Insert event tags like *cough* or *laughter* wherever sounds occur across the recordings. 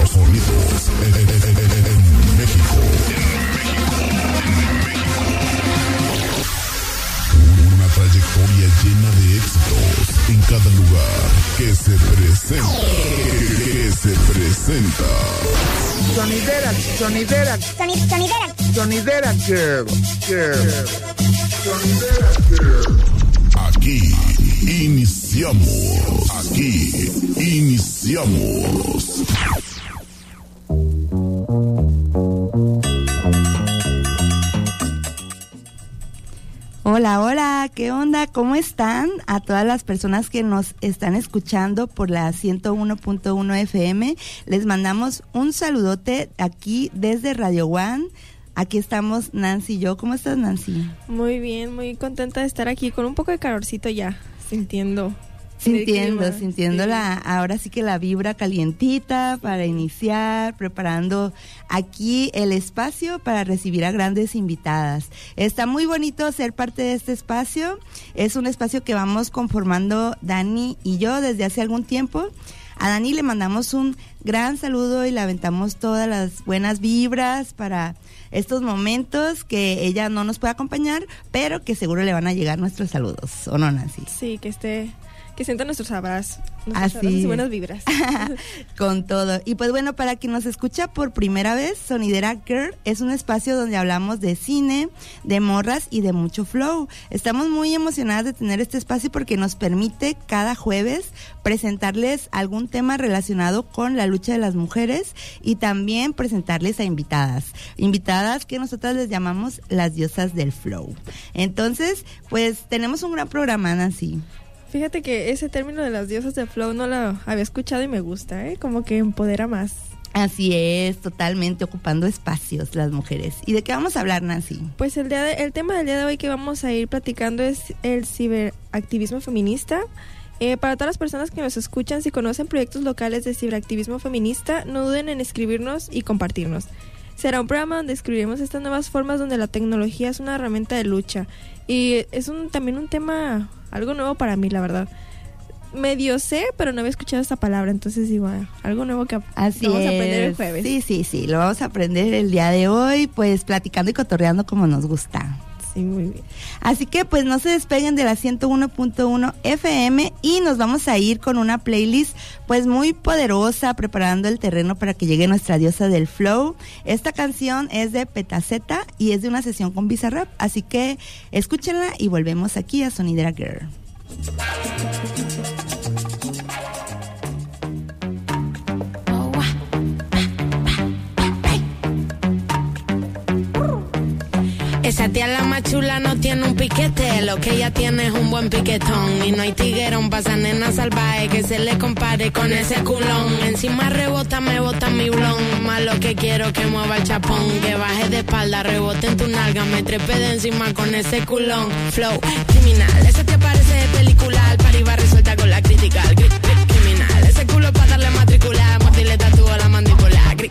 los sonidos en, en- en- en- en México. Una trayectoria llena de éxitos en cada lugar que se presenta. Que se presenta. Sonidera, sonidera, Sonidera. sonidera girl, girl. Sonidera girl. Aquí iniciamos. Aquí iniciamos. Hola, hola, ¿qué onda? ¿Cómo están? A todas las personas que nos están escuchando por la 101.1 FM, les mandamos un saludote aquí desde Radio One. Aquí estamos Nancy y yo. ¿Cómo estás, Nancy? Muy bien, muy contenta de estar aquí con un poco de calorcito ya, sintiendo. Sintiendo, sintiendo sí. la, ahora sí que la vibra calientita para iniciar, preparando aquí el espacio para recibir a grandes invitadas. Está muy bonito ser parte de este espacio. Es un espacio que vamos conformando Dani y yo desde hace algún tiempo. A Dani le mandamos un gran saludo y le aventamos todas las buenas vibras para estos momentos que ella no nos puede acompañar, pero que seguro le van a llegar nuestros saludos, ¿o no, Nancy? Sí, que esté, que sienta nuestros abrazos, nuestros Así abrazos y es. buenas *laughs* vibras. Con todo. Y pues bueno, para quien nos escucha por primera vez, Sonidera Girl es un espacio donde hablamos de cine, de morras y de mucho flow. Estamos muy emocionadas de tener este espacio porque nos permite cada jueves presentarles algún tema relacionado con la lucha de las mujeres y también presentarles a invitadas. Invitadas que nosotras les llamamos las diosas del flow. Entonces, pues tenemos un gran programa, Nancy. Fíjate que ese término de las diosas de flow no lo había escuchado y me gusta, ¿eh? Como que empodera más. Así es, totalmente ocupando espacios las mujeres. ¿Y de qué vamos a hablar, Nancy? Pues el, día de- el tema del día de hoy que vamos a ir platicando es el ciberactivismo feminista. Eh, para todas las personas que nos escuchan, si conocen proyectos locales de ciberactivismo feminista, no duden en escribirnos y compartirnos. Será un programa donde descubriremos estas nuevas formas donde la tecnología es una herramienta de lucha. Y es un, también un tema algo nuevo para mí, la verdad. Medio sé, pero no había escuchado esta palabra, entonces igual, algo nuevo que Así vamos a aprender el es. jueves. Sí, sí, sí, lo vamos a aprender el día de hoy, pues platicando y cotorreando como nos gusta. Sí, muy bien. Así que pues no se despeguen de la 101.1 FM y nos vamos a ir con una playlist pues muy poderosa preparando el terreno para que llegue nuestra diosa del flow. Esta canción es de Petaceta y es de una sesión con Bizarrap, así que escúchenla y volvemos aquí a Sonidera Girl. Esa la más chula no tiene un piquete, lo que ella tiene es un buen piquetón. Y no hay tiguerón pa' esa nena salvaje que se le compare con ese culón. Encima rebota, me bota mi blon. Más lo que quiero que mueva el chapón, que baje de espalda, rebote en tu nalga, me trepe de encima con ese culón. Flow criminal, ese te parece de película, al pari va resuelta con la crítica. Cri- cri- criminal, ese culo pa' darle matricular, mordirle tatúo a la mandíbula. Cri-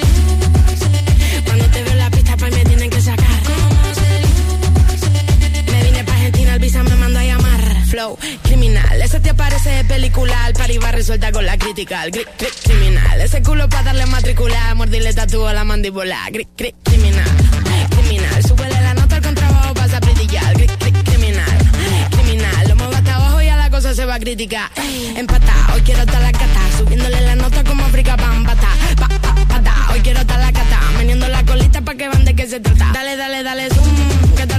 vine pa' Argentina, el visa me mandó a llamar. Flow, criminal, ese te parece de película, al pari va resuelta con la crítica. Cri- cri- criminal, ese culo pa' darle matricular, mordirle tatúo a la mandíbula. Cri- cri- criminal, criminal, súbele la nota al contrabajo, pasa a brillar. Cri- cri- criminal, criminal, lo muevo hasta abajo y a la cosa se va a criticar. Empata, hoy quiero estar la cata, subiéndole la nota como África Bambata. Pa, pa, pata, hoy quiero estar la cata, meneando la colita pa' que van de qué se trata. Dale, dale, dale, que te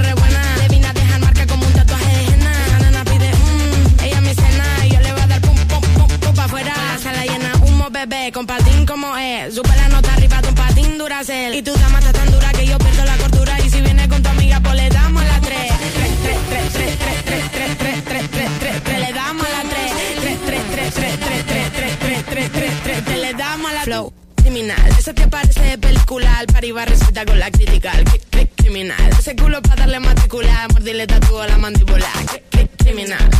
bebé, con patín como es. Sube la nota arriba de patín duracel. Y tu dama está tan dura que yo pierdo la cordura. Y si viene con tu amiga, pues le damos la tres. Tres, tres, tres, tres, tres, tres, tres, tres, tres, tres, tres, le damos la. Tres, tres, tres, tres, tres, tres, tres, tres, tres, tres, tres, tres, le damos la flow. Criminal, eso te parece de película, al par receta con la crítica, cri- cri- criminal, ese culo para darle matricular, mordirle tatu a la mandíbula, cri- cri- criminal,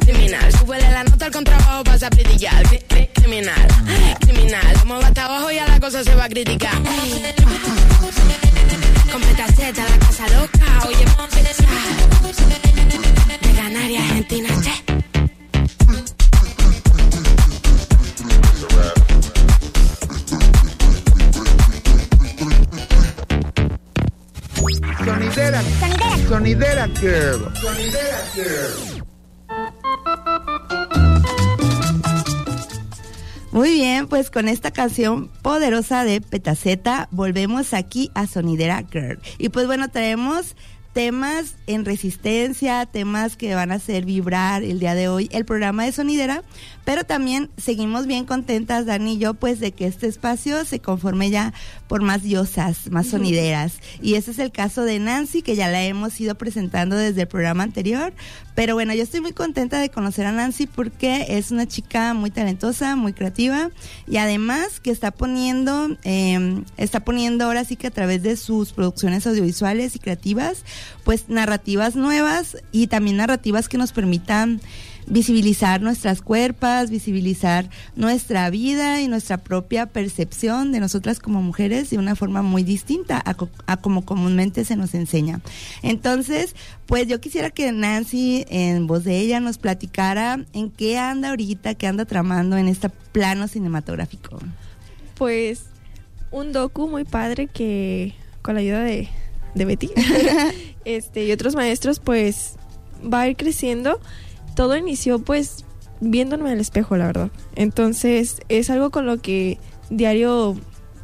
criminal, súbele la nota al contrabajo, pasa a brillar, cri- criminal, criminal, como va hasta abajo ya la cosa se va a criticar. Completa Z, la casa loca, oye, de Canarias, Argentina, che. Sonidera. Sonidera Girl. Sonidera Girl. Muy bien, pues con esta canción poderosa de Petaceta volvemos aquí a Sonidera Girl. Y pues bueno, traemos temas en resistencia, temas que van a hacer vibrar el día de hoy el programa de Sonidera, pero también seguimos bien contentas, Dani y yo, pues de que este espacio se conforme ya por más diosas, más sonideras. Y ese es el caso de Nancy, que ya la hemos ido presentando desde el programa anterior. Pero bueno, yo estoy muy contenta de conocer a Nancy porque es una chica muy talentosa, muy creativa y además que está poniendo, eh, está poniendo ahora sí que a través de sus producciones audiovisuales y creativas, pues narrativas nuevas y también narrativas que nos permitan visibilizar nuestras cuerpas, visibilizar nuestra vida y nuestra propia percepción de nosotras como mujeres de una forma muy distinta a, co- a como comúnmente se nos enseña. Entonces, pues yo quisiera que Nancy, en voz de ella, nos platicara en qué anda ahorita, qué anda tramando en este plano cinematográfico. Pues un docu muy padre que con la ayuda de, de Betty *laughs* este, y otros maestros pues va a ir creciendo. Todo inició pues viéndome al espejo, la verdad. Entonces es algo con lo que diario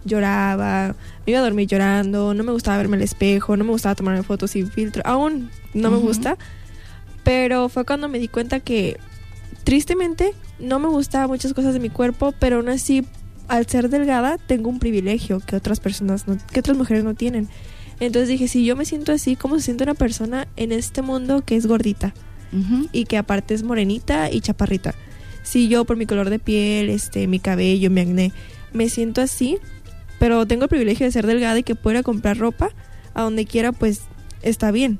lloraba, me iba a dormir llorando, no me gustaba verme al espejo, no me gustaba tomarme fotos sin filtro, aún no me gusta. Pero fue cuando me di cuenta que tristemente no me gustaban muchas cosas de mi cuerpo, pero aún así al ser delgada tengo un privilegio que otras personas no, que otras mujeres no tienen. Entonces dije, si yo me siento así, ¿cómo se siente una persona en este mundo que es gordita y que aparte es morenita y chaparrita? Si yo por mi color de piel, este, mi cabello, mi acné, me siento así, pero tengo el privilegio de ser delgada y que pueda comprar ropa a donde quiera, pues está bien.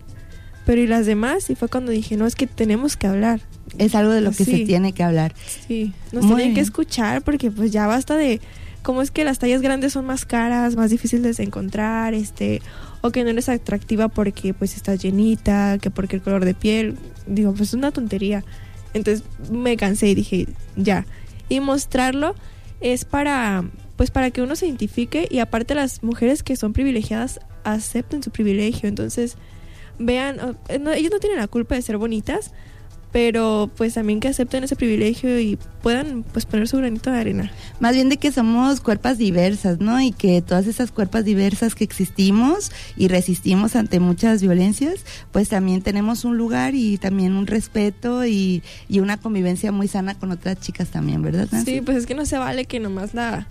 Pero y las demás, y fue cuando dije, no, es que tenemos que hablar. Es algo de lo que se tiene que hablar. Sí, nos Muy tienen que escuchar porque pues ya basta de cómo es que las tallas grandes son más caras, más difíciles de encontrar, este, o que no eres atractiva porque pues estás llenita, que porque el color de piel, digo, pues es una tontería. Entonces me cansé y dije, ya. Y mostrarlo es para pues para que uno se identifique y aparte las mujeres que son privilegiadas acepten su privilegio, entonces vean, eh, no, ellos no tienen la culpa de ser bonitas, pero pues también que acepten ese privilegio y puedan pues poner su granito de arena. Más bien de que somos cuerpas diversas, ¿no? Y que todas esas cuerpas diversas que existimos y resistimos ante muchas violencias, pues también tenemos un lugar y también un respeto y, y una convivencia muy sana con otras chicas también, ¿verdad? Nancy? Sí, pues es que no se vale que nomás la,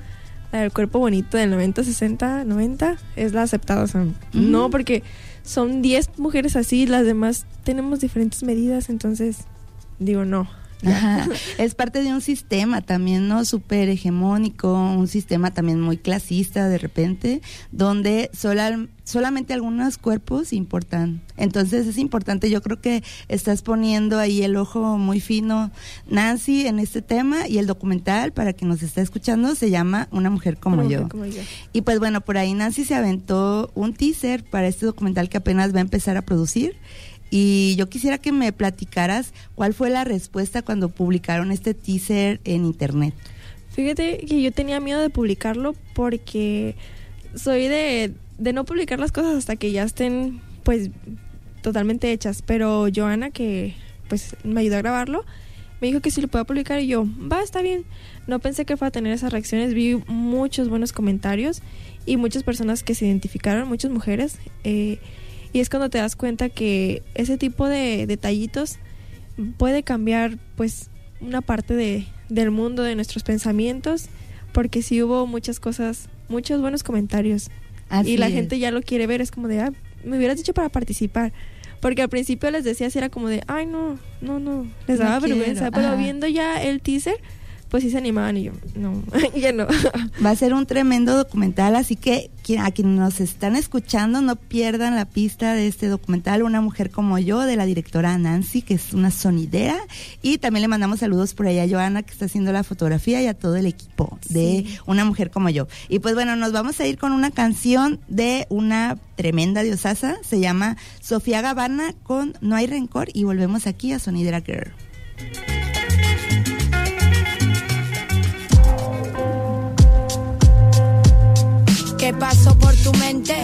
la del cuerpo bonito del 90, 60, 90 es la aceptada. O sea, no, porque son 10 mujeres así, las demás tenemos diferentes medidas, entonces digo no. Ajá. Es parte de un sistema también, ¿no? Súper hegemónico, un sistema también muy clasista de repente, donde sola- solamente algunos cuerpos importan. Entonces es importante, yo creo que estás poniendo ahí el ojo muy fino, Nancy, en este tema y el documental, para quien nos está escuchando, se llama Una mujer como Una yo. mujer como yo. Y pues bueno, por ahí Nancy se aventó un teaser para este documental que apenas va a empezar a producir. Y yo quisiera que me platicaras cuál fue la respuesta cuando publicaron este teaser en internet. Fíjate que yo tenía miedo de publicarlo porque soy de, de no publicar las cosas hasta que ya estén pues totalmente hechas. Pero Joana, que pues me ayudó a grabarlo, me dijo que si lo podía publicar y yo, va, está bien. No pensé que fuera a tener esas reacciones, vi muchos buenos comentarios y muchas personas que se identificaron, muchas mujeres. Eh, y es cuando te das cuenta que ese tipo de detallitos puede cambiar pues una parte de, del mundo, de nuestros pensamientos, porque sí hubo muchas cosas, muchos buenos comentarios. y la gente ya lo quiere ver, es como de, ah, me hubieras dicho para participar. Porque al principio les decía si era como de, ay, no, no, no, les daba vergüenza. Pero viendo ya el teaser, pues sí se animaban y yo, no, *laughs* ya no. Va a ser un tremendo documental, así que a quienes nos están escuchando no pierdan la pista de este documental, Una mujer como yo, de la directora Nancy, que es una sonidera. Y también le mandamos saludos por allá a Joana, que está haciendo la fotografía, y a todo el equipo de Una mujer como yo. Y pues bueno, nos vamos a ir con una canción de una tremenda diosasa, se llama Sofía Gavana con No hay rencor, y volvemos aquí a Sonidera Girl. ¿Qué pasó por tu mente?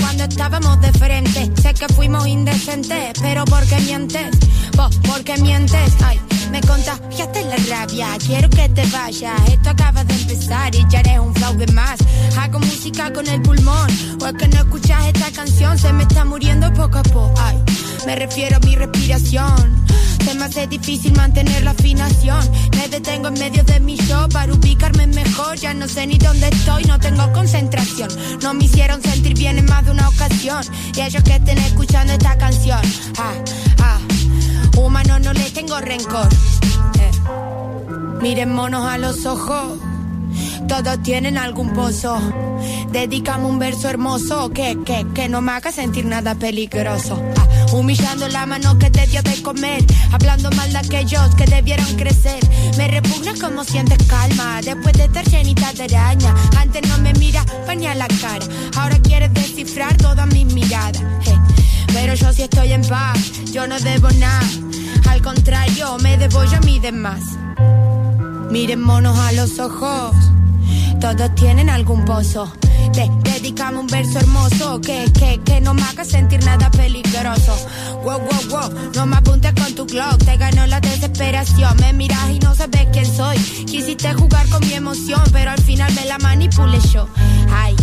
cuando estábamos de frente, sé que fuimos indecentes, pero ¿por qué mientes? Vos, ¿por qué mientes? Ay, me contagiaste la rabia, quiero que te vayas. Esto acaba de empezar y ya eres un flow de más. Hago música con el pulmón, o es que no escuchas esta canción, se me está muriendo poco a poco. Ay, me refiero a mi respiración. Se me hace difícil mantener la afinación. Me detengo en medio de mi show para ubicarme mejor. Ya no sé ni dónde estoy, no tengo concentración. No me hicieron sentir bien en más de una ocasión. Y ellos que estén escuchando esta canción. Ah, ah. Humano no le tengo rencor. Eh. Miren monos a los ojos. Todos tienen algún pozo. Dedícame un verso hermoso que, que, que no me haga sentir nada peligroso. Ah. Humillando la mano que te dio de comer. Hablando mal de aquellos que debieron crecer. Me repugna como sientes calma. Después de estar llenita de araña. Antes no me mira, venía la cara. Ahora quieres descifrar todas mis miradas. Pero yo sí estoy en paz. Yo no debo nada. Al contrario, me debo yo a mí demás. Miren monos a los ojos. Todos tienen algún pozo te dedicamos un verso hermoso que, que, que no me haga sentir nada peligroso. Wow, wow, wow, no me apuntes con tu clock, te ganó la desesperación. Me miras y no sabes quién soy. Quisiste jugar con mi emoción, pero al final me la manipulé yo. Ay,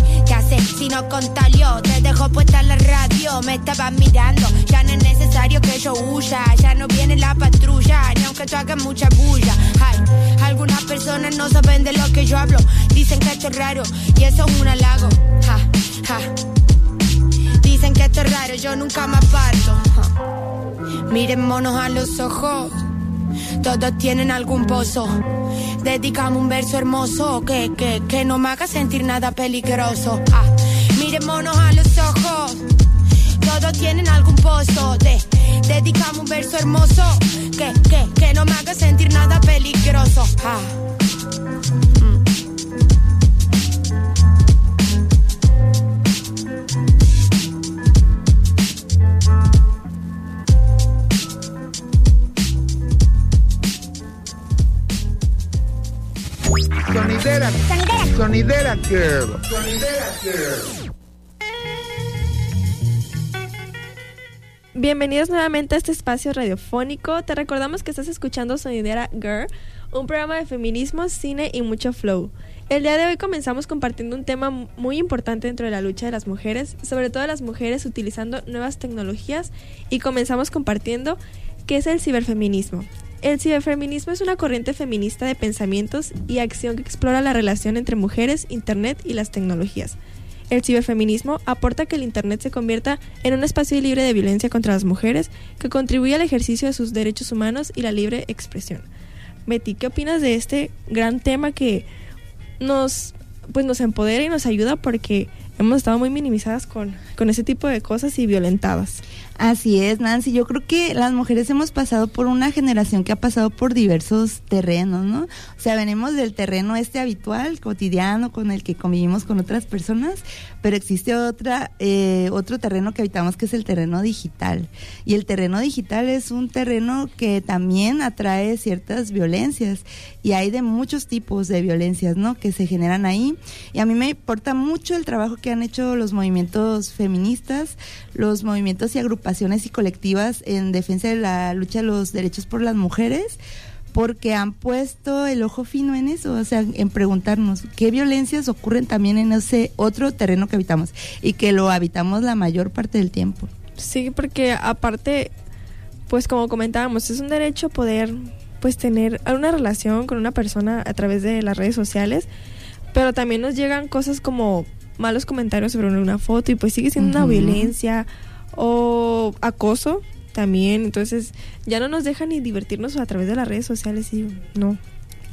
Te dejo puesta la radio, me estabas mirando. Ya no es necesario que yo huya, ya no viene la patrulla, ni aunque tú hagas mucha bulla. Ay, algunas personas no saben de lo que yo hablo, dicen que esto es raro y eso es una halago. Ja, ja. Dicen que esto es raro, yo nunca me aparto. Miren monos a los ojos, todos tienen algún pozo. Dedícame un verso hermoso que, que, que no me haga sentir nada peligroso. Ah, miren monos a los ojos, todos tienen algún pozo. De, dedícame un verso hermoso que, que, que no me haga sentir nada peligroso. Ah. Sonidera. Sonidera. Girl. Sonidera Girl. Bienvenidos nuevamente a este espacio radiofónico. Te recordamos que estás escuchando Sonidera Girl, un programa de feminismo, cine y mucho flow. El día de hoy comenzamos compartiendo un tema muy importante dentro de la lucha de las mujeres, sobre todo las mujeres utilizando nuevas tecnologías, y comenzamos compartiendo qué es el ciberfeminismo. El ciberfeminismo es una corriente feminista de pensamientos y acción que explora la relación entre mujeres, Internet y las tecnologías. El ciberfeminismo aporta que el Internet se convierta en un espacio libre de violencia contra las mujeres que contribuye al ejercicio de sus derechos humanos y la libre expresión. Betty, ¿qué opinas de este gran tema que nos, pues nos empodera y nos ayuda porque hemos estado muy minimizadas con, con ese tipo de cosas y violentadas? Así es, Nancy. Yo creo que las mujeres hemos pasado por una generación que ha pasado por diversos terrenos, ¿no? O sea, venimos del terreno este habitual, cotidiano, con el que convivimos con otras personas, pero existe otra, eh, otro terreno que habitamos que es el terreno digital. Y el terreno digital es un terreno que también atrae ciertas violencias y hay de muchos tipos de violencias, ¿no? Que se generan ahí. Y a mí me importa mucho el trabajo que que han hecho los movimientos feministas, los movimientos y agrupaciones y colectivas en defensa de la lucha de los derechos por las mujeres, porque han puesto el ojo fino en eso, o sea, en preguntarnos qué violencias ocurren también en ese otro terreno que habitamos y que lo habitamos la mayor parte del tiempo. Sí, porque aparte, pues como comentábamos, es un derecho poder pues tener una relación con una persona a través de las redes sociales, pero también nos llegan cosas como malos comentarios sobre una foto y pues sigue siendo una violencia o acoso también, entonces ya no nos dejan ni divertirnos a través de las redes sociales y no.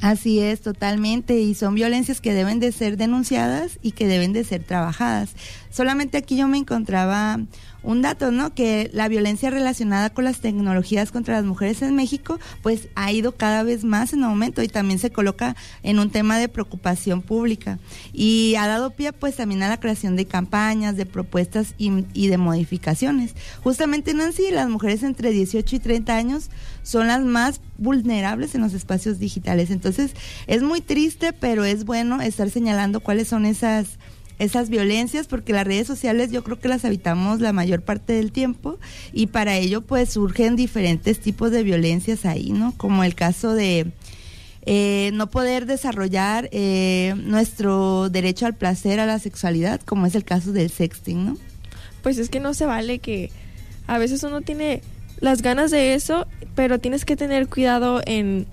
Así es, totalmente, y son violencias que deben de ser denunciadas y que deben de ser trabajadas. Solamente aquí yo me encontraba un dato, ¿no? Que la violencia relacionada con las tecnologías contra las mujeres en México, pues ha ido cada vez más en aumento y también se coloca en un tema de preocupación pública. Y ha dado pie, pues, también a la creación de campañas, de propuestas y, de modificaciones. Justamente, Nancy, las mujeres entre 18 y 30 años son las más vulnerables en los espacios digitales. Entonces, es muy triste, pero es bueno estar señalando cuáles son esas esas violencias porque las redes sociales yo creo que las habitamos la mayor parte del tiempo y para ello pues surgen diferentes tipos de violencias ahí, ¿no? Como el caso de eh, no poder desarrollar eh, nuestro derecho al placer, a la sexualidad, como es el caso del sexting, ¿no? Pues es que no se vale que a veces uno tiene las ganas de eso, pero tienes que tener cuidado en,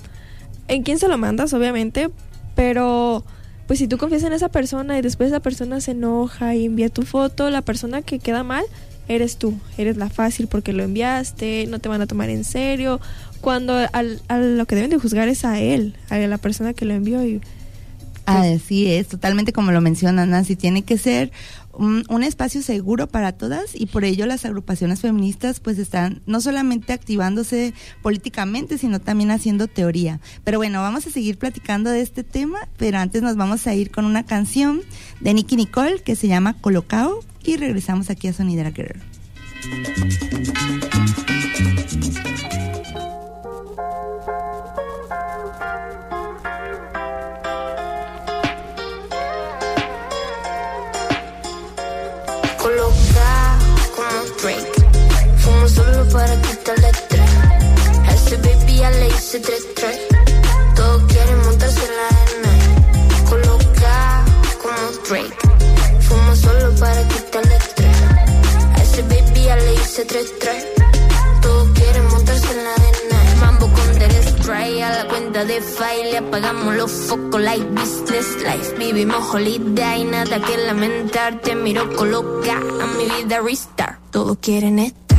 en quién se lo mandas, obviamente, pero pues si tú confías en esa persona y después esa persona se enoja y envía tu foto, la persona que queda mal eres tú, eres la fácil porque lo enviaste, no te van a tomar en serio, cuando al, a lo que deben de juzgar es a él, a la persona que lo envió y Así es, totalmente como lo menciona Nancy, tiene que ser un, espacio seguro para todas y por ello las agrupaciones feministas pues están no solamente activándose políticamente, sino también haciendo teoría. Pero bueno, vamos a seguir platicando de este tema, pero antes nos vamos a ir con una canción de Nicky Nicole que se llama Colocao y regresamos aquí a Sonidera Guerrero. Hice tres. Todos quieren montarse en la arena. Coloca como Drake. Fumo solo para quitarle estrés. A ese baby ya le hice tres tres. Todos quieren montarse en la arena. Mambo con del spray a la cuenta de file. Apagamos los focos like business life. Vivimos holiday, nada que lamentar. Te miro coloca a mi vida restart. Todos quieren esto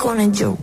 siguen con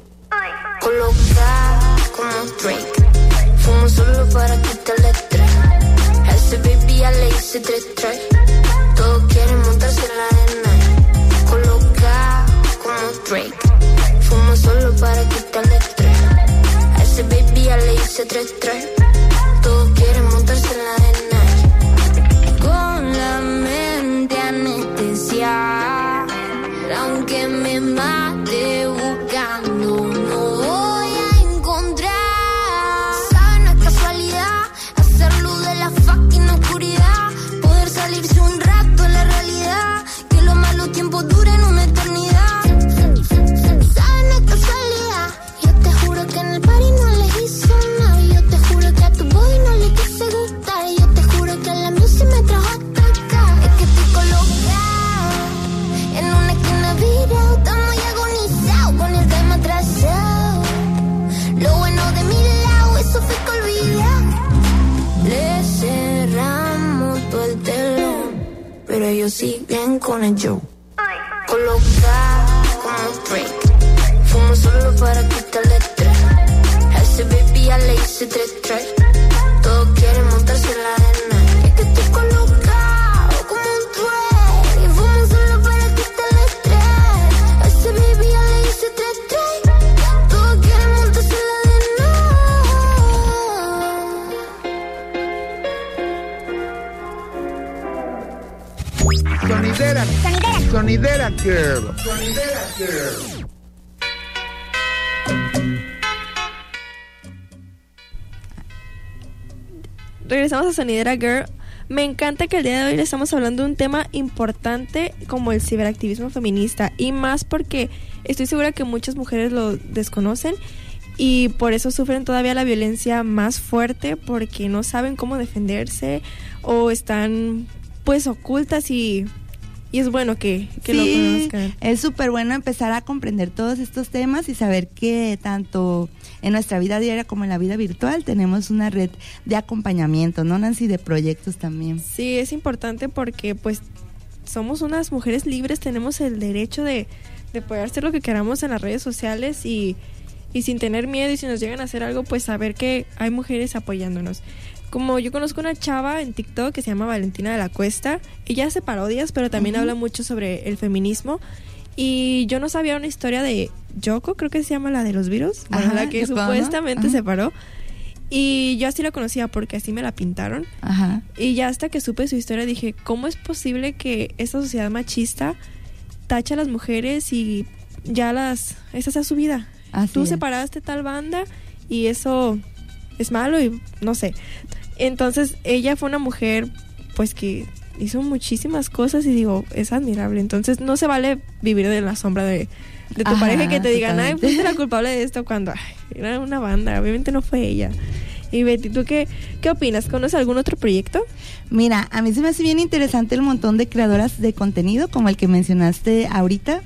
Sonidera Girl. Me encanta que el día de hoy le estamos hablando de un tema importante como el ciberactivismo feminista y más porque estoy segura que muchas mujeres lo desconocen y por eso sufren todavía la violencia más fuerte porque no saben cómo defenderse o están pues ocultas y, y es bueno que, que lo conozcan. es súper bueno empezar a comprender todos estos temas y saber que tanto en nuestra vida diaria como en la vida virtual tenemos una red de acompañamiento, ¿no, Nancy? De proyectos también. Sí, es importante porque pues somos unas mujeres libres, tenemos el derecho de, de poder hacer lo que queramos en las redes sociales y, y sin tener miedo y si nos llegan a hacer algo, pues saber que hay mujeres apoyándonos. Como yo conozco una chava en TikTok que se llama Valentina de la Cuesta, ella hace parodias, pero también habla mucho sobre el feminismo. Y yo no sabía una historia de Yoko, creo que se llama la de los virus, bueno, la que supuestamente ajá. se paró. Y yo así la conocía porque así me la pintaron. Ajá. Y ya hasta que supe su historia dije, ¿cómo es posible que esta sociedad machista tacha a las mujeres y ya las... Esa sea su vida? Así Tú es. separaste tal banda y eso es malo y no sé. Entonces ella fue una mujer pues que hizo muchísimas cosas y digo, es admirable. Entonces no se vale vivir de la sombra de, de tu Ajá, pareja que te digan, ay, fuiste la culpable de esto cuando ay, era una banda. Obviamente no fue ella. Y Betty, ¿tú qué, qué opinas? ¿Conoces algún otro proyecto? Mira, a mí se me hace bien interesante el montón de creadoras de contenido como el que mencionaste ahorita,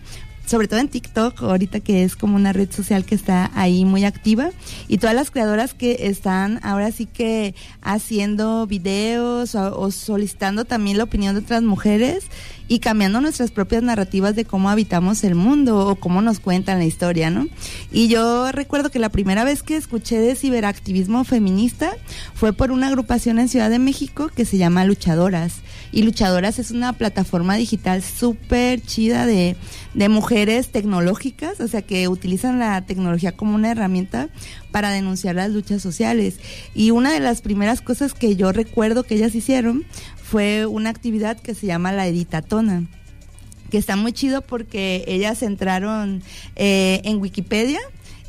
sobre todo en TikTok, ahorita que es como una red social que está ahí muy activa, y todas las creadoras que están ahora sí que haciendo videos o, o solicitando también la opinión de otras mujeres y cambiando nuestras propias narrativas de cómo habitamos el mundo o cómo nos cuentan la historia, ¿no? Y yo recuerdo que la primera vez que escuché de ciberactivismo feminista fue por una agrupación en Ciudad de México que se llama Luchadoras. Y Luchadoras es una plataforma digital súper chida de, de mujeres tecnológicas, o sea, que utilizan la tecnología como una herramienta para denunciar las luchas sociales. Y una de las primeras cosas que yo recuerdo que ellas hicieron fue una actividad que se llama la editatona que está muy chido porque ellas entraron eh, en Wikipedia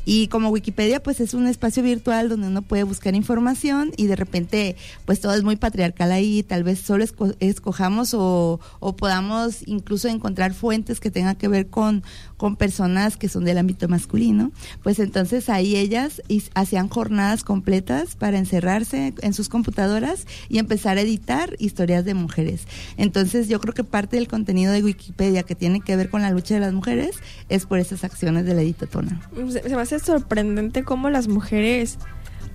y como Wikipedia pues es un espacio virtual donde uno puede buscar información y de repente pues todo es muy patriarcal ahí, tal vez solo esco- escojamos o, o podamos incluso encontrar fuentes que tengan que ver con, con personas que son del ámbito masculino, pues entonces ahí ellas hacían jornadas completas para encerrarse en sus computadoras y empezar a editar historias de mujeres. Entonces yo creo que parte del contenido de Wikipedia que tiene que ver con la lucha de las mujeres es por esas acciones de la editatona. se, se me hace sorprendente cómo las mujeres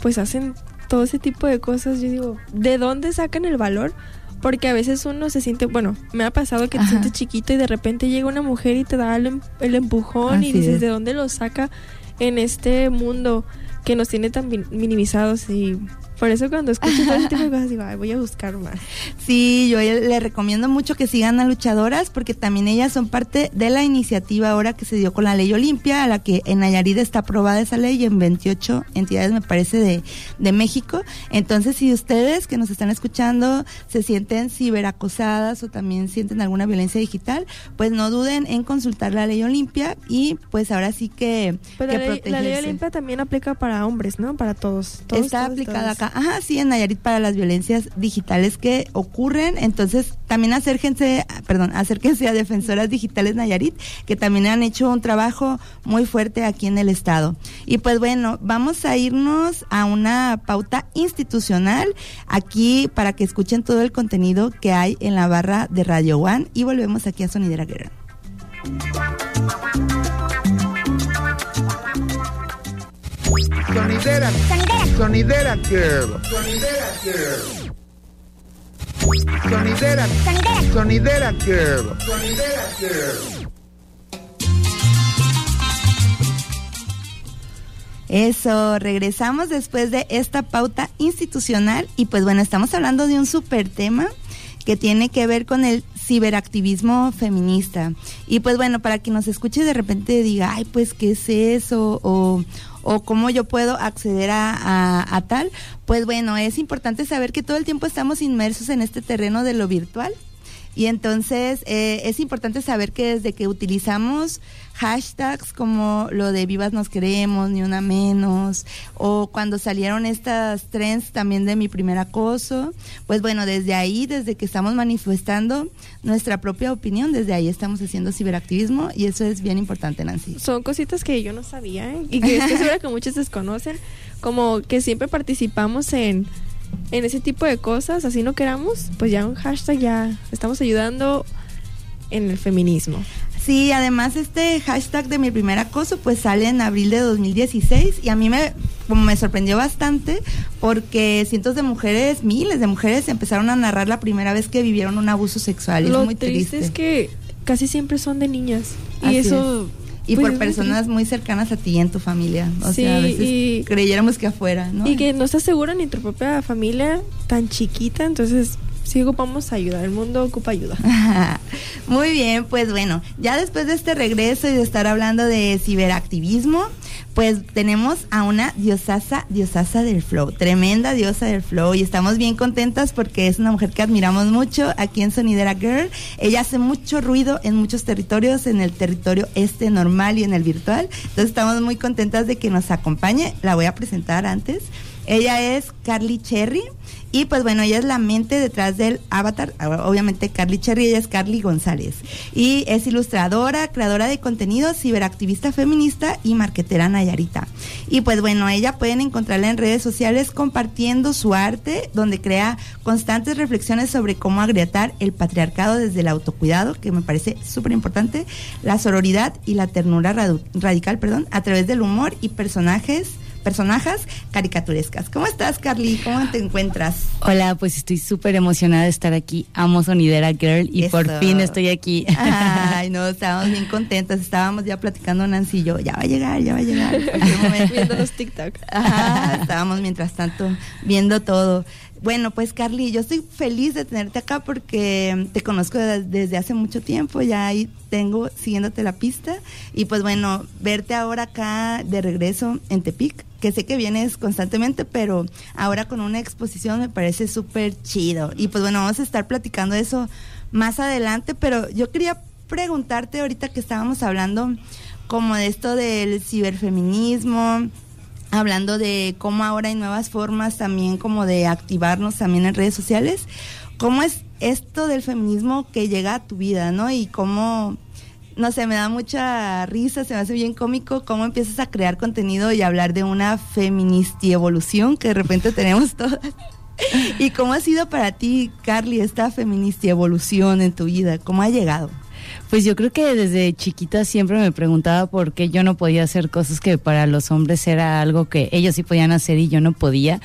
pues hacen todo ese tipo de cosas. Yo digo, ¿de dónde sacan el valor? Porque a veces uno se siente, bueno, me ha pasado que te sientes chiquito y de repente llega una mujer y te da el, em- el empujón y dices, es. ¿de dónde lo saca en este mundo que nos tiene tan min- minimizados? Y por eso cuando escucho todo ese tipo de *laughs* cosas digo, Ay, voy a buscar más. Sí, yo le recomiendo mucho que sigan a luchadoras porque también ellas son parte de la iniciativa ahora que se dio con la ley Olimpia, a la que en Nayarit está aprobada esa ley y en 28 entidades me parece de, de México. Entonces, si ustedes que nos están escuchando se sienten ciberacosadas o también sienten alguna violencia digital, pues no duden en consultar la ley Olimpia y pues ahora sí que, Pero que la, ley, la ley protegerse. Olimpia también aplica para hombres, ¿no? Para todos. todos está todos, aplicada todos. acá. Ajá, sí, en Nayarit para las violencias digitales que ocurren. Entonces, también acérquense, perdón, acérquense a Defensoras Digitales Nayarit, que también han hecho un trabajo muy fuerte aquí en el estado. Y pues bueno, vamos a irnos a una pauta institucional aquí para que escuchen todo el contenido que hay en la barra de Radio One y volvemos aquí a Sonidera Guerra. Sonidera. Sonidera Girl. Sonidera Girl. Sonidera. Sonidera Girl. Sonidera Girl. Eso, regresamos después de esta pauta institucional y pues bueno, estamos hablando de un súper tema que tiene que ver con el ciberactivismo feminista. Y pues bueno, para quien nos escuche de repente diga, ay, pues, ¿qué es eso? O, o cómo yo puedo acceder a, a- a tal, pues bueno, es importante saber que todo el tiempo estamos inmersos en este terreno de lo virtual Y entonces eh, es importante saber que desde que utilizamos hashtags como lo de vivas nos queremos, ni una menos, o cuando salieron estas trends también de mi primer acoso, pues bueno, desde ahí, desde que estamos manifestando nuestra propia opinión, desde ahí estamos haciendo ciberactivismo y eso es bien importante, Nancy. Son cositas que yo no sabía ¿eh? y que estoy segura que muchos desconocen, como que siempre participamos en en ese tipo de cosas, así no queramos, pues ya un hashtag ya estamos ayudando en el feminismo. Sí, además este hashtag de mi primer acoso pues sale en abril de 2016 y a mí me como me sorprendió bastante porque cientos de mujeres, miles de mujeres empezaron a narrar la primera vez que vivieron un abuso sexual. Lo es muy triste, triste. es que casi siempre son de niñas y eso y pues, por personas muy cercanas a ti y en tu familia. O Sí, sea, a veces y- creyéramos que afuera, ¿no? Y que no estás segura ni tu propia familia tan chiquita, entonces sí ocupamos ayuda, el mundo ocupa ayuda. *laughs* Muy bien, pues bueno, ya después de este regreso y de estar hablando de ciberactivismo, pues tenemos a una diosasa, diosasa del flow, tremenda diosa del flow y estamos bien contentas porque es una mujer que admiramos mucho aquí en Sonidera Girl. Ella hace mucho ruido en muchos territorios, en el territorio este normal y en el virtual. Entonces estamos muy contentas de que nos acompañe. La voy a presentar antes. Ella es Carly Cherry. Y pues bueno, ella es la mente detrás del avatar. Ahora, Obviamente Carly Cherry, ella es Carly González. Y es ilustradora, creadora de contenido, ciberactivista feminista y marquetera Nayarita. Y pues bueno, ella pueden encontrarla en redes sociales compartiendo su arte, donde crea constantes reflexiones sobre cómo agrietar el patriarcado desde el autocuidado, que me parece súper importante, la sororidad y la ternura radical, perdón, a través del humor y personajes personajes caricaturescas. ¿Cómo estás, Carly? ¿Cómo te encuentras? Hola, pues estoy súper emocionada de estar aquí. Amo Sonidera Girl y por fin estoy aquí. Ay, no, estábamos bien contentas. Estábamos ya platicando Nancy y yo. Ya va a llegar, ya va a llegar. en cualquier momento. Viendo los TikTok. Ajá, estábamos mientras tanto viendo todo. Bueno, pues Carly, yo estoy feliz de tenerte acá porque te conozco de- desde hace mucho tiempo, ya ahí tengo siguiéndote la pista y pues bueno, verte ahora acá de regreso en Tepic, que sé que vienes constantemente, pero ahora con una exposición me parece súper chido. Y pues bueno, vamos a estar platicando eso más adelante, pero yo quería preguntarte ahorita que estábamos hablando como de esto del ciberfeminismo, hablando de cómo ahora hay nuevas formas también como de activarnos también en redes sociales. ¿Cómo es esto del feminismo que llega a tu vida, no? Y cómo, no sé, me da mucha risa, se me hace bien cómico cómo empiezas a crear contenido y hablar de una feministi evolución que de repente tenemos todas. *laughs* ¿Y cómo ha sido para ti, Carly, esta feministi evolución en tu vida? ¿Cómo ha llegado? Pues yo creo que desde chiquita siempre me preguntaba por qué yo no podía hacer cosas que para los hombres era algo que ellos sí podían hacer y yo no podía.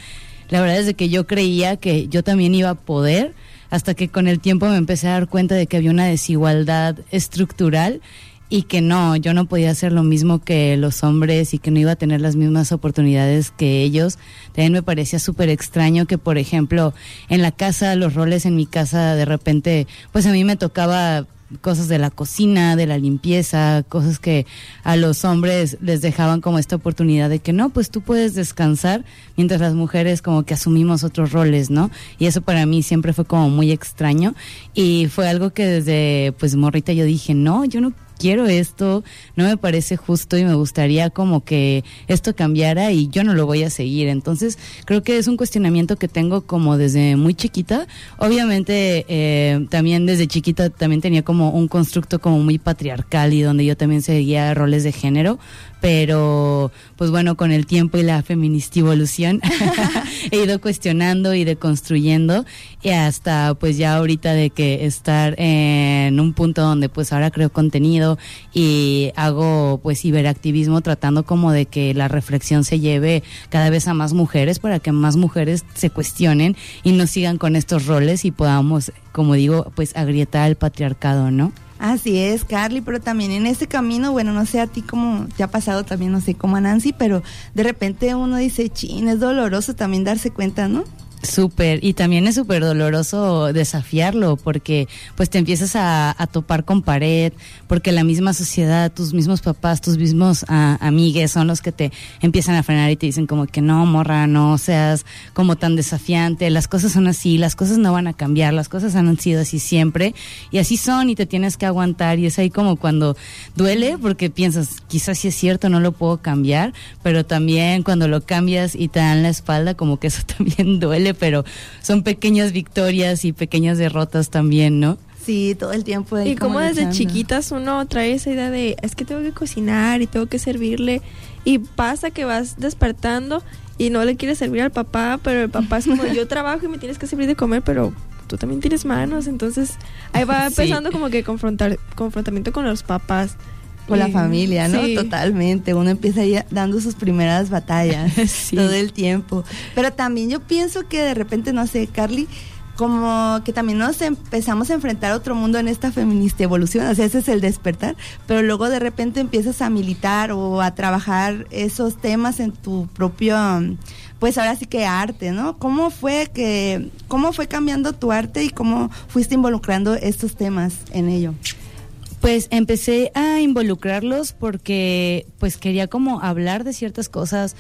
La verdad es que yo creía que yo también iba a poder hasta que con el tiempo me empecé a dar cuenta de que había una desigualdad estructural y que no, yo no podía hacer lo mismo que los hombres y que no iba a tener las mismas oportunidades que ellos. También me parecía súper extraño que, por ejemplo, en la casa, los roles en mi casa, de repente, pues a mí me tocaba cosas de la cocina, de la limpieza, cosas que a los hombres les dejaban como esta oportunidad de que no, pues tú puedes descansar, mientras las mujeres como que asumimos otros roles, ¿no? Y eso para mí siempre fue como muy extraño y fue algo que desde pues morrita yo dije, no, yo no quiero esto, no me parece justo y me gustaría como que esto cambiara y yo no lo voy a seguir. Entonces creo que es un cuestionamiento que tengo como desde muy chiquita. Obviamente eh, también desde chiquita también tenía como un constructo como muy patriarcal y donde yo también seguía roles de género, pero pues bueno, con el tiempo y la feminista evolución *laughs* he ido cuestionando y deconstruyendo y hasta pues ya ahorita de que estar en un punto donde pues ahora creo contenido y hago pues ciberactivismo tratando como de que la reflexión se lleve cada vez a más mujeres para que más mujeres se cuestionen y no sigan con estos roles y podamos, como digo, pues agrietar el patriarcado, ¿no? Así es, Carly, pero también en ese camino, bueno, no sé a ti cómo te ha pasado también, no sé cómo a Nancy, pero de repente uno dice, chin, es doloroso también darse cuenta, ¿no? Súper, y también es súper doloroso desafiarlo porque pues te empiezas a, a, topar con pared, porque la misma sociedad, tus mismos papás, tus mismos uh, amigues son los que te empiezan a frenar y te dicen como que no, morra, no seas como tan desafiante, las cosas son así, las cosas no van a cambiar, las cosas han sido así siempre y así son y te tienes que aguantar y es ahí como cuando duele porque piensas, quizás sí es cierto, no lo puedo cambiar, pero también cuando lo cambias y te dan la espalda como que eso *laughs* también duele pero son pequeñas victorias y pequeñas derrotas también, ¿no? Sí, todo el tiempo. Y como desde chiquitas uno trae esa idea de, es que tengo que cocinar y tengo que servirle. Y pasa que vas despertando y no le quieres servir al papá, pero el papá es como, *laughs* yo trabajo y me tienes que servir de comer, pero tú también tienes manos. Entonces ahí va *laughs* empezando sí. como que confrontar, confrontamiento con los papás. Con la familia, ¿no? Sí. Totalmente. Uno empieza ahí dando sus primeras batallas *laughs* sí. todo el tiempo. Pero también yo pienso que de repente, no sé, Carly, como que también nos empezamos a enfrentar a otro mundo en esta feminista evolución, o sea, ese es el despertar, pero luego de repente empiezas a militar o a trabajar esos temas en tu propio, pues ahora sí que arte, ¿no? ¿Cómo fue que, cómo fue cambiando tu arte y cómo fuiste involucrando estos temas en ello? Pues empecé a involucrarlos porque pues quería como hablar de ciertas cosas,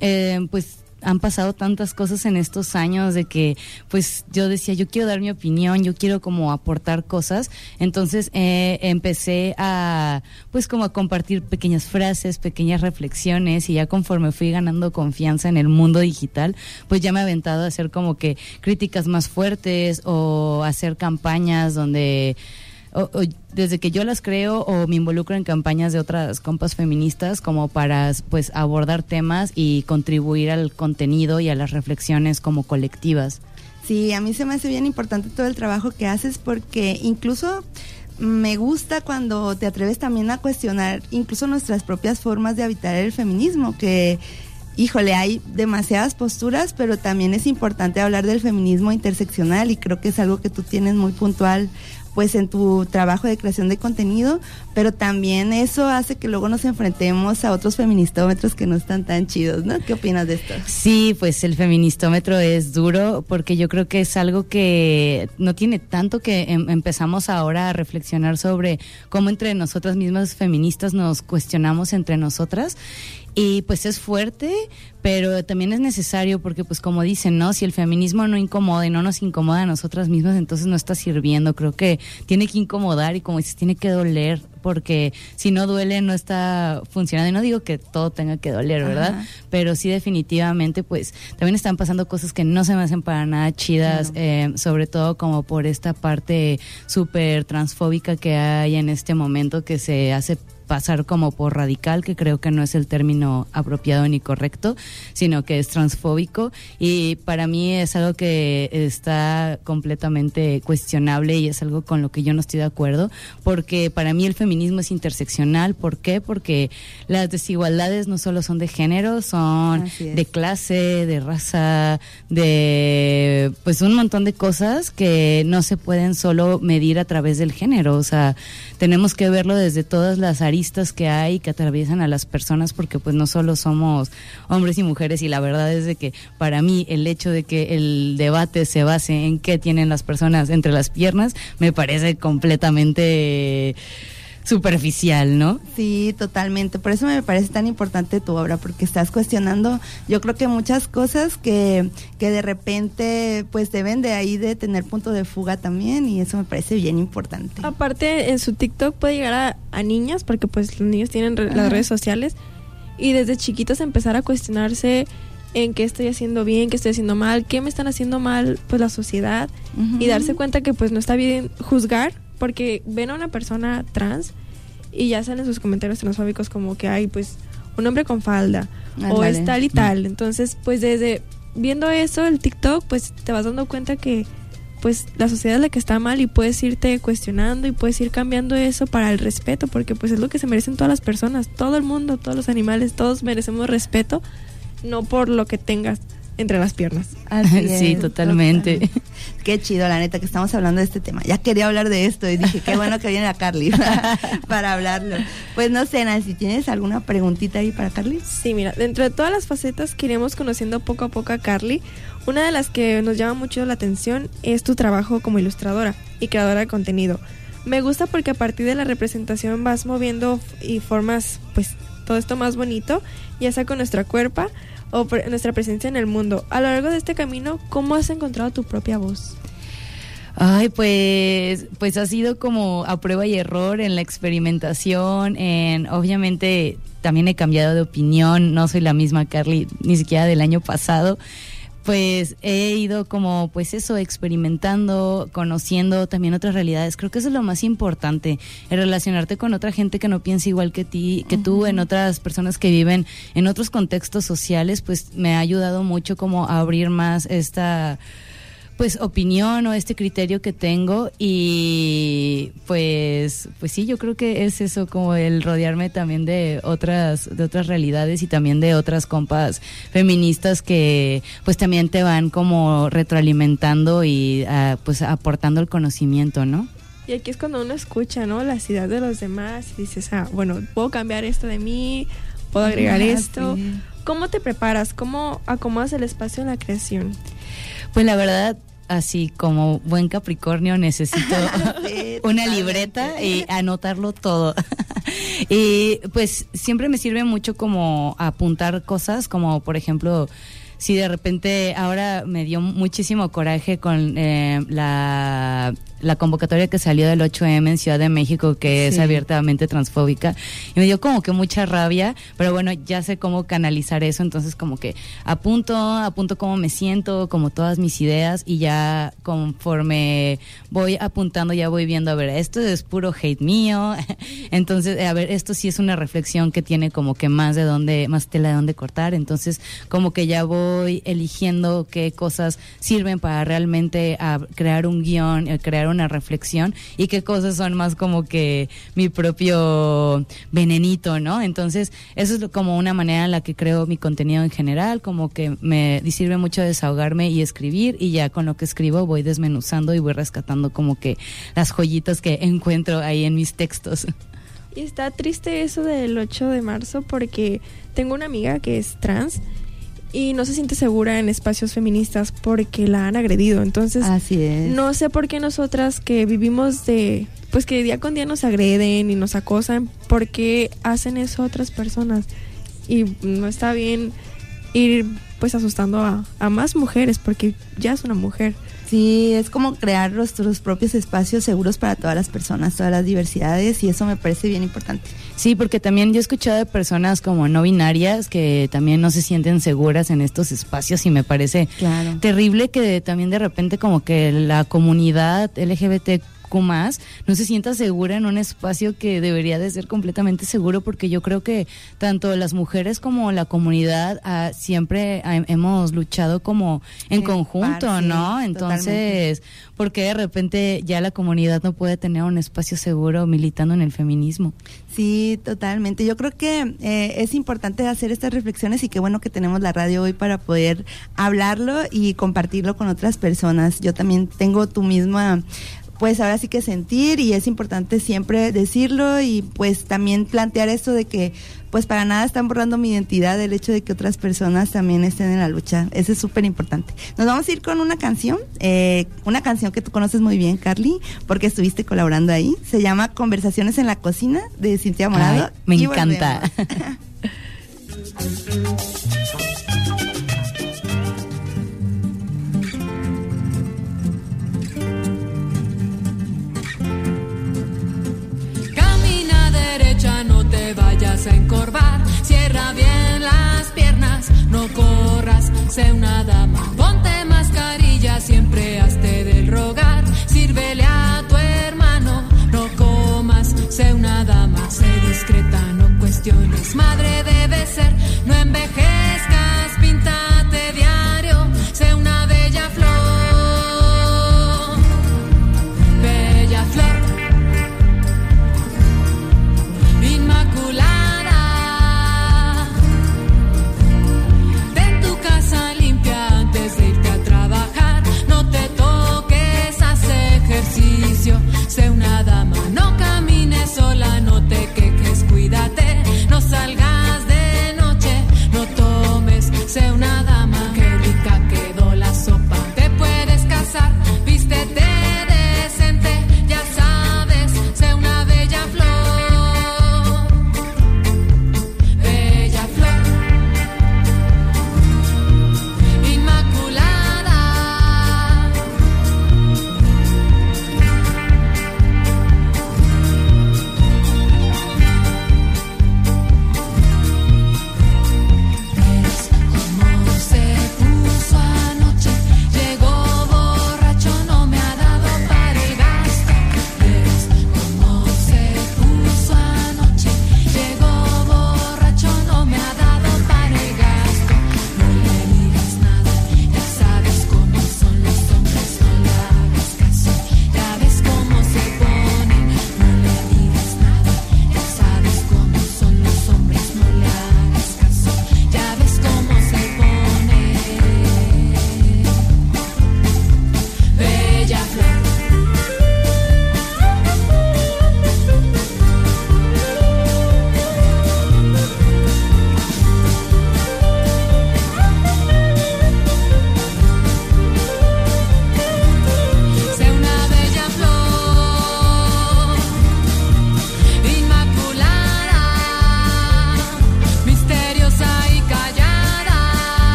eh, pues han pasado tantas cosas en estos años de que pues yo decía yo quiero dar mi opinión yo quiero como aportar cosas. Entonces eh, empecé a pues como a compartir pequeñas frases pequeñas reflexiones y ya conforme fui ganando confianza en el mundo digital pues ya me he aventado a hacer como que críticas más fuertes o hacer campañas donde o, o, desde que yo las creo o me involucro en campañas de otras compas feministas como para pues abordar temas y contribuir al contenido y a las reflexiones como colectivas. Sí, a mí se me hace bien importante todo el trabajo que haces porque incluso me gusta cuando te atreves también a cuestionar incluso nuestras propias formas de habitar el feminismo, que híjole, hay demasiadas posturas, pero también es importante hablar del feminismo interseccional y creo que es algo que tú tienes muy puntual pues en tu trabajo de creación de contenido, pero también eso hace que luego nos enfrentemos a otros feministómetros que no están tan chidos, ¿no? ¿Qué opinas de esto? Sí, pues el feministómetro es duro porque yo creo que es algo que no tiene tanto que em empezamos ahora a reflexionar sobre cómo entre nosotras mismas feministas nos cuestionamos entre nosotras y pues es fuerte, pero también es necesario porque pues como dicen, ¿no? Si el feminismo no incomoda y no nos incomoda a nosotras mismas, entonces no está sirviendo. Creo que tiene que incomodar y como dices, tiene que doler porque si no duele no está funcionando. Y no digo que todo tenga que doler, ¿verdad? Ajá. Pero sí definitivamente pues también están pasando cosas que no se me hacen para nada chidas, claro. eh, sobre todo como por esta parte súper transfóbica que hay en este momento que se hace pasar como por radical, que creo que no es el término apropiado ni correcto, sino que es transfóbico. Y para mí es algo que está completamente cuestionable y es algo con lo que yo no estoy de acuerdo, porque para mí el feminismo es interseccional, ¿por qué? Porque las desigualdades no solo son de género, son de clase, de raza, de pues un montón de cosas que no se pueden solo medir a través del género, o sea, tenemos que verlo desde todas las que hay que atraviesan a las personas porque pues no solo somos hombres y mujeres y la verdad es de que para mí el hecho de que el debate se base en qué tienen las personas entre las piernas me parece completamente superficial, ¿no? Sí, totalmente. Por eso me parece tan importante tu obra, porque estás cuestionando, yo creo que muchas cosas que, que de repente pues deben de ahí de tener punto de fuga también y eso me parece bien importante. Aparte, en su TikTok puede llegar a, a niñas, porque pues los niños tienen re las redes sociales y desde chiquitos empezar a cuestionarse en qué estoy haciendo bien, qué estoy haciendo mal, qué me están haciendo mal pues la sociedad uh -huh. y darse cuenta que pues no está bien juzgar porque ven a una persona trans y ya salen sus comentarios transfóbicos como que hay pues un hombre con falda ah, o es tal y tal. Entonces, pues desde viendo eso, el TikTok, pues te vas dando cuenta que pues la sociedad es la que está mal y puedes irte cuestionando y puedes ir cambiando eso para el respeto, porque pues es lo que se merecen todas las personas, todo el mundo, todos los animales, todos merecemos respeto, no por lo que tengas entre las piernas. Así *laughs* sí, es, totalmente. total. Qué chido, la neta, que estamos hablando de este tema. Ya quería hablar de esto y dije, qué bueno que viene la Carly para, *laughs* para hablarlo. Pues no sé, Nancy, ¿tienes alguna preguntita ahí para Carly? Sí, mira, dentro de todas las facetas que iremos conociendo poco a poco a Carly, una de las que nos llama mucho la atención es tu trabajo como ilustradora y creadora de contenido. Me gusta porque a partir de la representación vas moviendo y formas pues todo esto más bonito, ya sea con nuestra cuerpa o nuestra presencia en el mundo. A lo largo de este camino, ¿cómo has encontrado tu propia voz? Ay, pues, pues ha sido como a prueba y error en la experimentación, en obviamente también he cambiado de opinión, no soy la misma Carly ni siquiera del año pasado. Pues he ido como, pues eso, experimentando, conociendo también otras realidades. Creo que eso es lo más importante, el relacionarte con otra gente que no piensa igual que ti, que tú, en otras personas que viven en otros contextos sociales, pues me ha ayudado mucho como a abrir más esta pues opinión o este criterio que tengo y pues pues sí yo creo que es eso como el rodearme también de otras de otras realidades y también de otras compas feministas que pues también te van como retroalimentando y ah, pues aportando el conocimiento no Y aquí es cuando uno escucha, ¿no? Las ideas de los demás y dices, ah, bueno, puedo cambiar esto de mí, puedo agregar Ah, esto. sí. ¿Cómo te preparas? ¿Cómo acomodas el espacio en la creación? pues la verdad así como buen Capricornio necesito *laughs* *laughs* una libreta y anotarlo todo. *laughs* y pues siempre me sirve mucho como apuntar cosas, como por ejemplo, si de repente ahora me dio muchísimo coraje con eh, la, la convocatoria que salió del 8M en Ciudad de México, que es abiertamente transfóbica, y me dio como que mucha rabia, pero bueno, ya sé cómo canalizar eso, entonces como que apunto, apunto cómo me siento, como todas mis ideas, y ya conforme voy apuntando, ya voy viendo, a ver, esto es puro hate mío, *laughs* entonces, a ver, esto sí es una reflexión que tiene como que más de dónde, más tela de dónde cortar, entonces como que ya voy eligiendo qué cosas sirven para realmente ah, crear un guion, eh, crear una reflexión y qué cosas son más como que mi propio venenito, ¿no? Entonces, eso es como una manera en la que creo mi contenido en general, como que me sirve mucho desahogarme y escribir y ya con lo que escribo voy desmenuzando y voy rescatando como que las joyitas que encuentro ahí en mis textos. Y está triste eso del 8 de marzo porque tengo una amiga que es trans y no se siente segura en espacios feministas porque la han agredido. Entonces, Así es. no sé por qué nosotras que vivimos de, pues que día con día nos agreden y nos acosan, ¿por qué hacen eso otras personas? Y no está bien ir pues asustando a, a más mujeres porque ya es una mujer. Sí, es como crear nuestros propios espacios seguros para todas las personas, todas las diversidades, y eso me parece bien importante. Sí, porque también yo he escuchado de personas como no binarias que también no se sienten seguras en estos espacios y me parece Claro. terrible que también de repente como que la comunidad Más no se sienta segura en un espacio que debería de ser completamente seguro porque yo creo que tanto las mujeres como la comunidad ah, siempre ah, hemos luchado como en conjunto, par, sí, ¿no? Entonces, ¿por qué de repente ya la comunidad no puede tener un espacio seguro militando en el feminismo? Sí, totalmente. Yo creo que eh, es importante hacer estas reflexiones y qué bueno que tenemos la radio hoy para poder hablarlo y compartirlo con otras personas. Yo también tengo tu misma pues ahora sí que sentir y es importante siempre decirlo y pues también plantear esto de que pues para nada están borrando mi identidad el hecho de que otras personas también estén en la lucha. Eso es súper importante. Nos vamos a ir con una canción, eh, una canción que tú conoces muy bien, Carly, porque estuviste colaborando ahí. Se llama Conversaciones en la cocina de Cintia Morado. Ay, me Y encanta. *laughs* *laughs* no te vayas a encorvar. Cierra bien las piernas, no corras, sé una dama. Ponte mascarilla, siempre hazte del rogar. Sírvele a tu hermano, no comas, sé una dama. Sé discreta, no cuestiones. Madre debe ser, no envejezcas,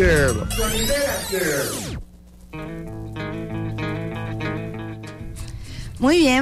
Sonidera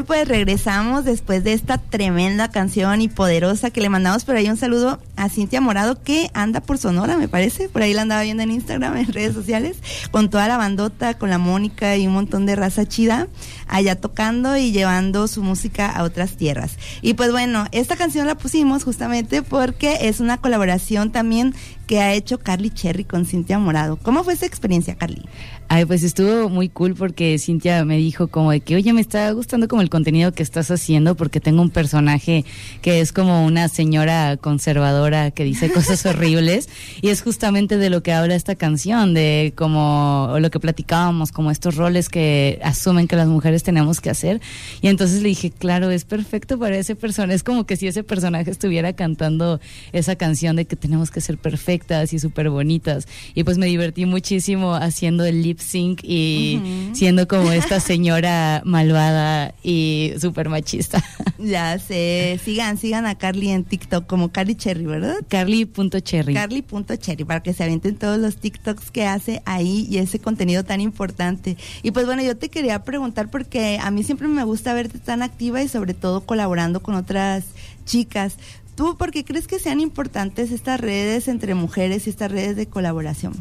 pues regresamos después de esta tremenda canción y poderosa que le mandamos por ahí un saludo a Cintia Morado que anda por Sonora, me parece. Por ahí la andaba viendo en Instagram, en redes sociales, con toda la bandota, con la Mónica y un montón de raza chida, allá tocando y llevando su música a otras tierras. Y pues bueno, esta canción la pusimos justamente porque es una colaboración también que ha hecho Carly Cherry con Cintia Morado. ¿Cómo fue esa experiencia, Carly? Ay, pues estuvo muy cool porque Cintia me dijo como de que, oye, me está gustando como el contenido que estás haciendo porque tengo un personaje que es como una señora conservadora que dice *laughs* cosas horribles y es justamente de lo que habla esta canción, de como lo que platicábamos, como estos roles que asumen que las mujeres tenemos que hacer. Y entonces le dije, claro, es perfecto para ese personaje, es como que si ese personaje estuviera cantando esa canción de que tenemos que ser perfectas y súper bonitas. Y pues me divertí muchísimo haciendo el lip sync y siendo como esta señora malvada y súper machista. Ya sé, sigan, sigan a Carly en TikTok como Carly Cherry, ¿verdad? Carly.cherry. Carly.cherry para que se avienten todos los TikToks que hace ahí y ese contenido tan importante. Y pues bueno, yo te quería preguntar porque a mí siempre me gusta verte tan activa y sobre todo colaborando con otras chicas. ¿Tú por qué crees que sean importantes estas redes entre mujeres y estas redes de colaboración?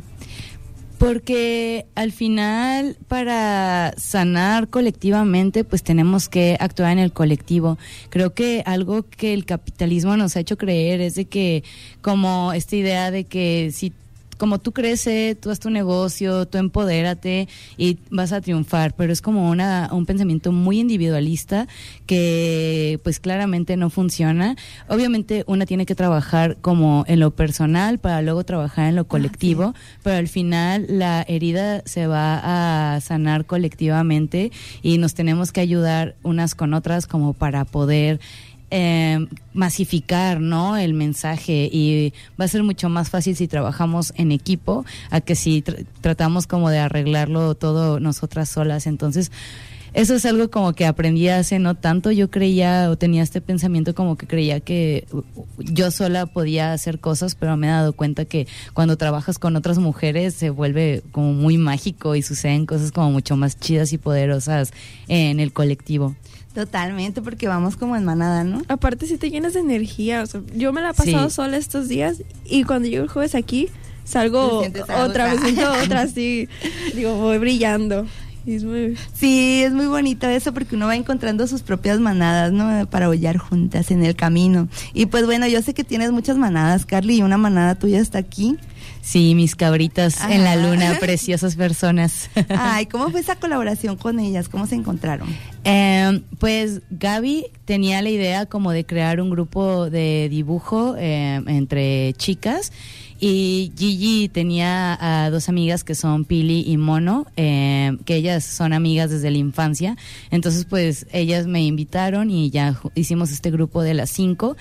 Porque al final, para sanar colectivamente, pues tenemos que actuar en el colectivo. Creo que algo que el capitalismo nos ha hecho creer es de que, como esta idea de que si como tú creces, tú haz tu negocio, tú empodérate y vas a triunfar, pero es como una, un pensamiento muy individualista que pues claramente no funciona. Obviamente una tiene que trabajar como en lo personal para luego trabajar en lo colectivo, pero al final la herida se va a sanar colectivamente y nos tenemos que ayudar unas con otras como para poder eh, masificar no el mensaje y va a ser mucho más fácil si trabajamos en equipo a que si tr- tratamos como de arreglarlo todo nosotras solas. Entonces eso es algo como que aprendí hace no tanto. Yo creía o tenía este pensamiento como que creía que yo sola podía hacer cosas pero me he dado cuenta que cuando trabajas con otras mujeres se vuelve como muy mágico y suceden cosas como mucho más chidas y poderosas en el colectivo Totalmente, porque vamos como en manada, ¿no? Aparte, si te llenas de energía. O sea, yo me la he pasado Sí. sola estos días y cuando llego el jueves aquí, salgo otra otra. vez, siento otra *laughs* así. Digo, voy brillando. Y es muy. Sí, es muy bonito eso porque uno va encontrando sus propias manadas, ¿no? Para hollar juntas en el camino. Y pues bueno, yo sé que tienes muchas manadas, Carly, y una manada tuya está aquí. Sí, mis cabritas en la luna, *laughs* preciosas personas. Ay, ¿cómo fue esa colaboración con ellas? ¿Cómo se encontraron? Eh, pues Gaby tenía la idea como de crear un grupo de dibujo eh, entre chicas y Gigi tenía a dos amigas que son Pili y Mono, eh, que ellas son amigas desde la infancia. Entonces pues ellas me invitaron y ya hicimos este grupo de las cinco.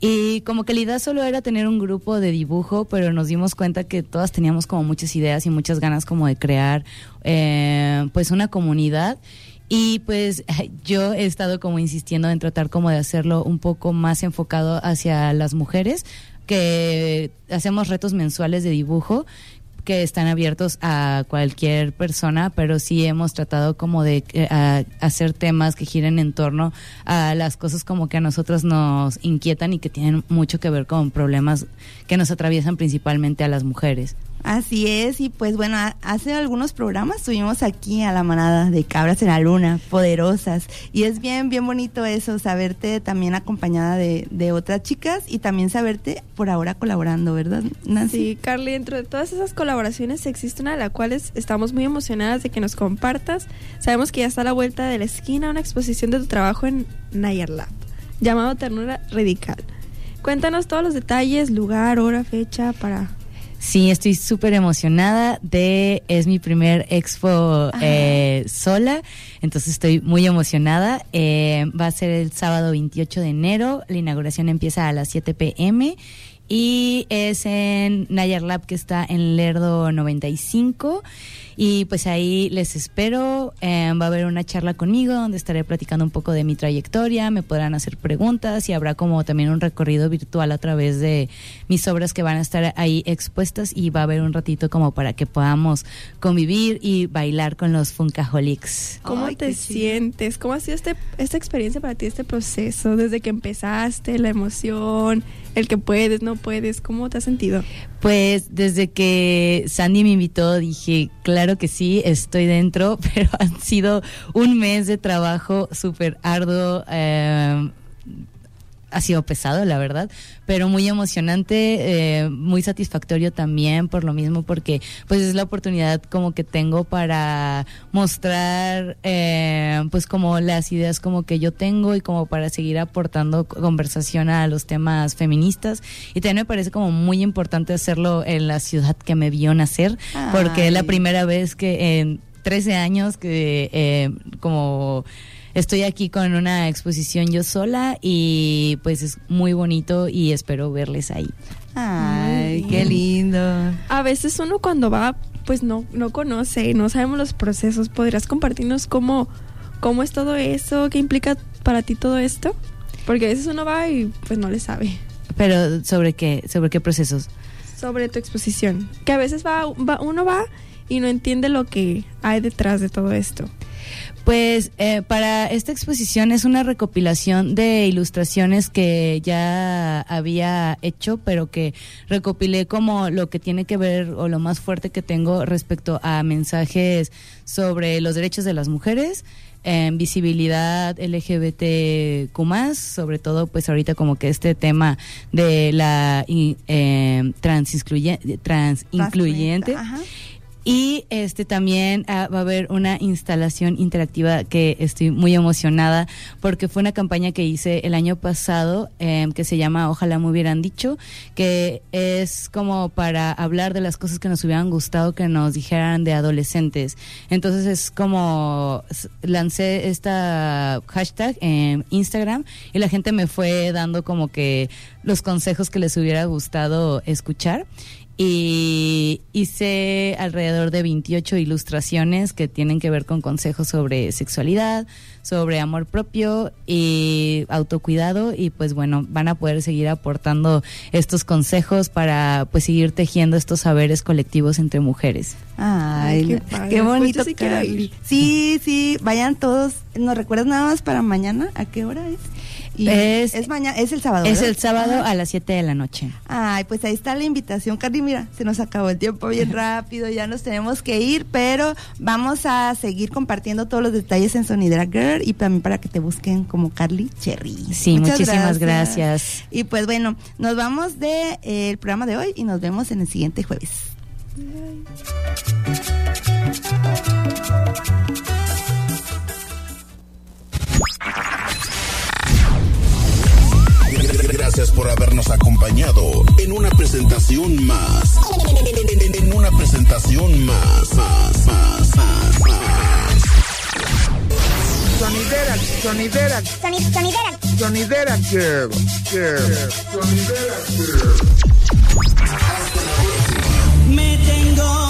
Y como que la idea solo era tener un grupo de dibujo, pero nos dimos cuenta que todas teníamos como muchas ideas y muchas ganas como de crear eh, pues una comunidad. Y pues *laughs* yo he estado como insistiendo en tratar como de hacerlo un poco más enfocado hacia las mujeres, que hacemos retos mensuales de dibujo que están abiertos a cualquier persona, pero sí hemos tratado como de eh, hacer temas que giren en torno a las cosas como que a nosotros nos inquietan y que tienen mucho que ver con problemas que nos atraviesan principalmente a las mujeres. Así es, y pues bueno, hace algunos programas tuvimos aquí a la manada de cabras en la luna, poderosas, y es bien, bien bonito eso, saberte también acompañada de, de otras chicas y también saberte por ahora colaborando, ¿verdad, Nancy? Sí, Carly, dentro de todas esas colaboraciones existe una de las cuales estamos muy emocionadas de que nos compartas. Sabemos que ya está a la vuelta de la esquina una exposición de tu trabajo en Nayar Lab, llamado Ternura Radical. Cuéntanos todos los detalles, lugar, hora, fecha para... Sí, estoy súper emocionada de, es mi primer expo eh, sola, entonces estoy muy emocionada. Eh, va a ser el sábado 28 de enero, la inauguración empieza a las 7 pm y es en Nayar Lab que está en Lerdo 95. Y pues ahí les espero. Eh, va a haber una charla conmigo donde estaré platicando un poco de mi trayectoria. Me podrán hacer preguntas y habrá como también un recorrido virtual a través de mis obras que van a estar ahí expuestas. Y va a haber un ratito como para que podamos convivir y bailar con los Funkaholics. ¿Cómo Ay, te sientes? ¿Cómo ha sido este, esta experiencia para ti, este proceso? Desde que empezaste, la emoción, el que puedes, no puedes, ¿cómo te has sentido? Pues desde que Sandy me invitó dije, claro que sí, estoy dentro, *laughs* pero han sido un mes de trabajo súper arduo. eh, ha sido pesado, la verdad, pero muy emocionante, eh, muy satisfactorio también por lo mismo, porque pues es la oportunidad como que tengo para mostrar eh, pues como las ideas como que yo tengo y como para seguir aportando conversación a los temas feministas. Y también me parece como muy importante hacerlo en la ciudad que me vio nacer, porque es la primera vez que en 13 años que eh, como estoy aquí con una exposición yo sola y pues es muy bonito y espero verles ahí. Ay, qué lindo. A veces uno cuando va, pues no, no conoce, no sabemos los procesos. ¿Podrías compartirnos cómo, cómo es todo eso? ¿Qué implica para ti todo esto? Porque a veces uno va y pues no le sabe Pero sobre qué, sobre qué procesos. sobre tu exposición. Que a veces va, va- uno va y no entiende lo que hay detrás de todo esto. Pues eh, para esta exposición es una recopilación de ilustraciones que ya había hecho, pero que recopilé como lo que tiene que ver o lo más fuerte que tengo respecto a mensajes sobre los derechos de las mujeres, eh, visibilidad LGBTQ+, sobre todo pues ahorita como que este tema de la eh, transincluye- transincluyente. Ajá. Y este también ah, va a haber una instalación interactiva que estoy muy emocionada porque fue una campaña que hice el año pasado em, que se llama Ojalá me hubieran dicho, que es como para hablar de las cosas que nos hubieran gustado que nos dijeran de adolescentes. Entonces es como lancé esta hashtag en Instagram y la gente me fue dando como que los consejos que les hubiera gustado escuchar y hice alrededor de 28 ilustraciones que tienen que ver con consejos sobre sexualidad, sobre amor propio y autocuidado y pues bueno, van a poder seguir aportando estos consejos para pues seguir tejiendo estos saberes colectivos entre mujeres. Ay, Ay, qué qué, padre. bonito. Pues sí quiero Carly. ir. Sí, sí, vayan todos. ¿Nos recuerdas nada más para mañana? ¿A qué hora es? Y Es- es mañana, es el sábado. Es ¿verdad? el sábado Ajá. a las 7 de la noche. Ay, pues ahí está la invitación, Carly. Mira, se nos acabó el tiempo bien *laughs* rápido, ya nos tenemos que ir, pero vamos a seguir compartiendo todos los detalles en Sonidera Girl y también para que te busquen como Carly Cherry. Sí, Muchas muchísimas gracias. Y pues bueno, nos vamos del de, eh, el programa de hoy y nos vemos en el siguiente jueves. Gracias por habernos acompañado en una presentación más. En una presentación más. más, más, más, más. Sonidera, sonidera, sonidera, sonidera, girl, girl, sonidera, girl. Me tengo